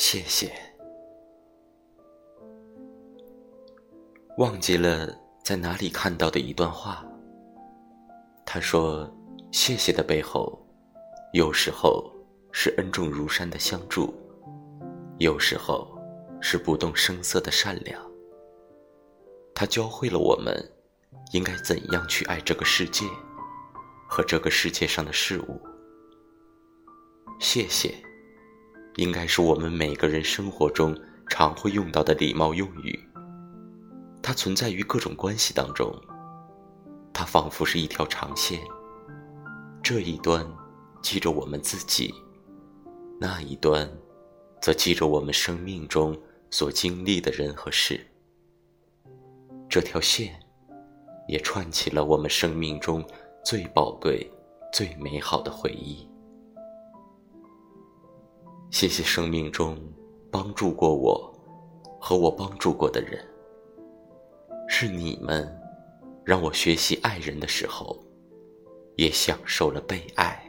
谢谢。忘记了在哪里看到的一段话。他说：“谢谢的背后，有时候是恩重如山的相助，有时候是不动声色的善良。他教会了我们，应该怎样去爱这个世界和这个世界上的事物。谢谢。”应该是我们每个人生活中常会用到的礼貌用语。它存在于各种关系当中，它仿佛是一条长线，这一端记着我们自己，那一端则记着我们生命中所经历的人和事。这条线也串起了我们生命中最宝贵、最美好的回忆。谢谢生命中帮助过我和我帮助过的人，是你们让我学习爱人的时候，也享受了被爱。